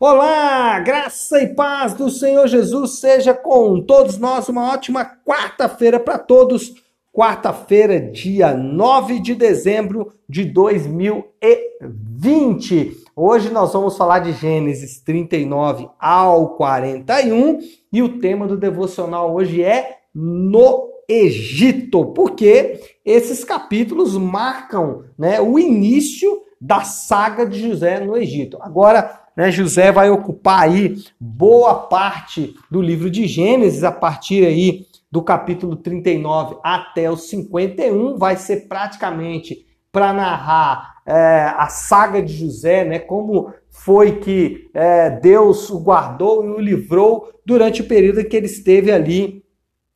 Olá, graça e paz do Senhor Jesus seja com todos nós. Uma ótima quarta-feira para todos. Quarta-feira, dia 9 de dezembro de 2020. Hoje nós vamos falar de Gênesis 39 ao 41 e o tema do devocional hoje é no Egito, porque esses capítulos marcam né, o início da saga de José no Egito. Agora, né, José vai ocupar aí boa parte do livro de Gênesis, a partir aí do capítulo 39 até o 51, vai ser praticamente para narrar é, a saga de José, né, como foi que é, Deus o guardou e o livrou durante o período que ele esteve ali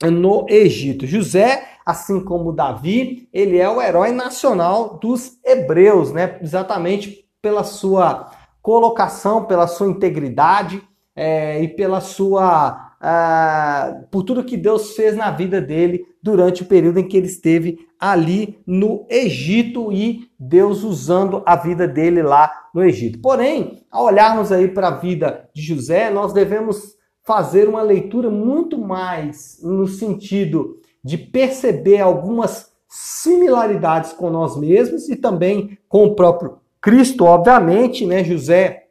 no Egito. José, assim como Davi, ele é o herói nacional dos hebreus, né, exatamente pela sua colocação, pela sua integridade é, e pela sua. Uh, por tudo que Deus fez na vida dele durante o período em que ele esteve ali no Egito e Deus usando a vida dele lá no Egito. Porém, ao olharmos aí para a vida de José, nós devemos fazer uma leitura muito mais no sentido de perceber algumas similaridades com nós mesmos e também com o próprio Cristo, obviamente, né? José,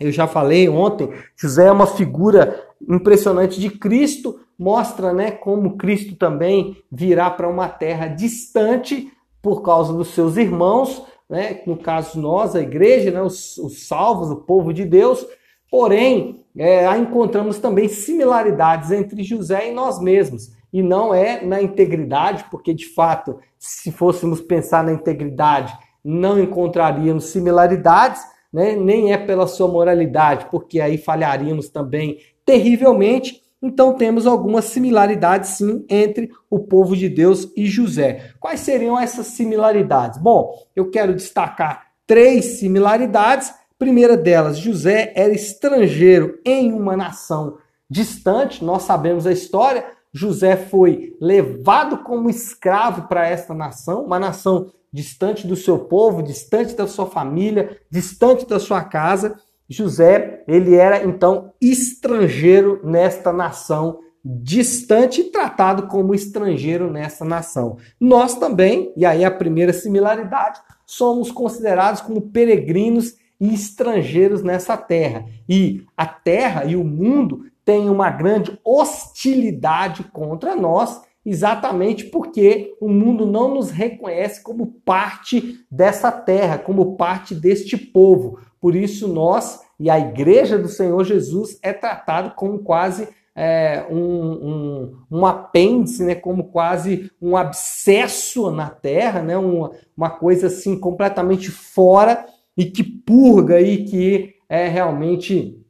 eu já falei ontem, José é uma figura impressionante de Cristo, mostra, né, como Cristo também virá para uma terra distante por causa dos seus irmãos, né? No caso nós, a igreja, né, os, os salvos, o povo de Deus. Porém, é, encontramos também similaridades entre José e nós mesmos. E não é na integridade, porque de fato, se fôssemos pensar na integridade, não encontraríamos similaridades, né? nem é pela sua moralidade, porque aí falharíamos também terrivelmente. Então temos algumas similaridades sim entre o povo de Deus e José. Quais seriam essas similaridades? Bom, eu quero destacar três similaridades. primeira delas, José era estrangeiro em uma nação distante. Nós sabemos a história. José foi levado como escravo para esta nação, uma nação distante do seu povo, distante da sua família, distante da sua casa. José, ele era então estrangeiro nesta nação, distante e tratado como estrangeiro nessa nação. Nós também, e aí a primeira similaridade, somos considerados como peregrinos e estrangeiros nessa terra. E a terra e o mundo têm uma grande hostilidade contra nós exatamente porque o mundo não nos reconhece como parte dessa terra, como parte deste povo. Por isso, nós e a igreja do Senhor Jesus é tratado como quase é, um, um, um, apêndice, né, como quase um abscesso na terra, né, uma, uma coisa assim completamente fora e que purga e que é, realmente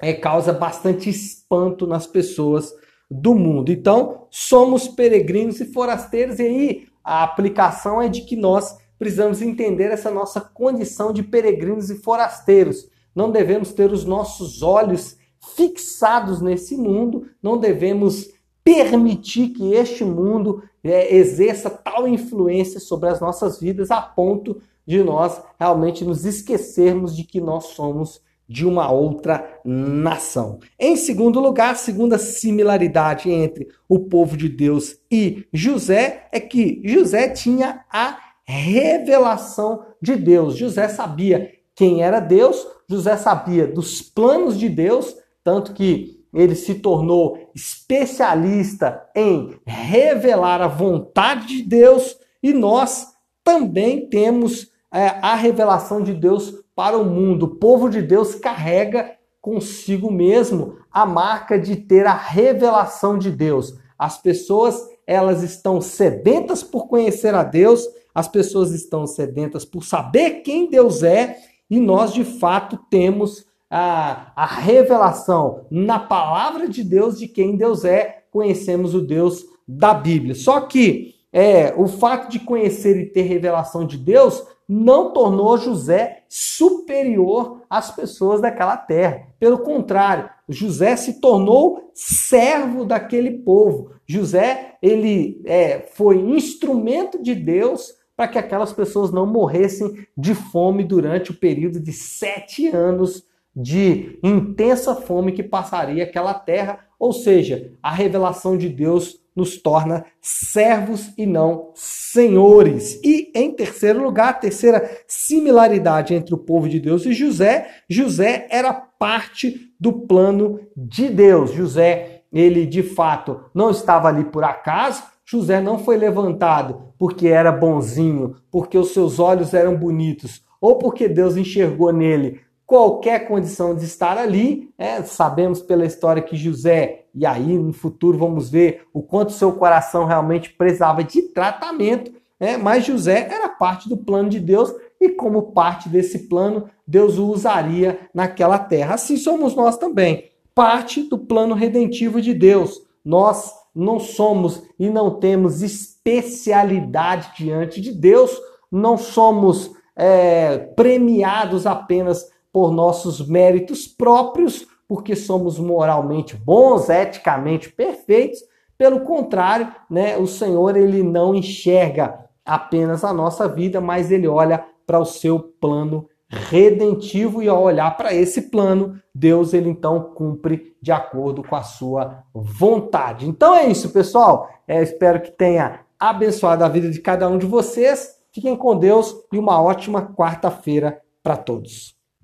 é, causa bastante espanto nas pessoas do mundo. Então, somos peregrinos e forasteiros, e aí a aplicação é de que nós precisamos entender essa nossa condição de peregrinos e forasteiros. Não devemos ter os nossos olhos fixados nesse mundo, não devemos permitir que este mundo é, exerça tal influência sobre as nossas vidas a ponto de nós realmente nos esquecermos de que nós somos de uma outra nação. Em segundo lugar, segunda similaridade entre o povo de Deus e José é que José tinha a revelação de Deus. José sabia quem era Deus, José sabia dos planos de Deus, tanto que ele se tornou especialista em revelar a vontade de Deus e nós também temos é, a revelação de Deus para o mundo. O povo de Deus carrega consigo mesmo a marca de ter a revelação de Deus. As pessoas, elas estão sedentas por conhecer a Deus, as pessoas estão sedentas por saber quem Deus é, e nós de fato temos a, a revelação na palavra de Deus de quem Deus é, conhecemos o Deus da Bíblia. Só que é, o fato de conhecer e ter revelação de Deus não tornou José superior às pessoas daquela terra. Pelo contrário, José se tornou servo daquele povo. José ele é, foi instrumento de Deus para que aquelas pessoas não morressem de fome durante o período de sete anos de intensa fome que passaria aquela terra, ou seja, a revelação de Deus nos torna servos e não senhores. E em terceiro lugar, a terceira similaridade entre o povo de Deus e José, José era parte do plano de Deus. José, ele de fato não estava ali por acaso, José não foi levantado porque era bonzinho, porque os seus olhos eram bonitos, ou porque Deus enxergou nele qualquer condição de estar ali. É, sabemos pela história que José, e aí no futuro vamos ver o quanto seu coração realmente precisava de tratamento, é, mas José era parte do plano de Deus e, como parte desse plano, Deus o usaria naquela terra. Assim somos nós também, parte do plano redentivo de Deus. Nós não somos e não temos especialidade diante de Deus, não somos é, premiados apenas por nossos méritos próprios, porque somos moralmente bons, eticamente perfeitos. Pelo contrário, né, o Senhor ele não enxerga apenas a nossa vida, mas ele olha para o seu plano redentivo e ao olhar para esse plano, Deus ele então cumpre de acordo com a sua vontade. Então é isso, pessoal. É, espero que tenha abençoado a vida de cada um de vocês. Fiquem com Deus e uma ótima quarta-feira para todos.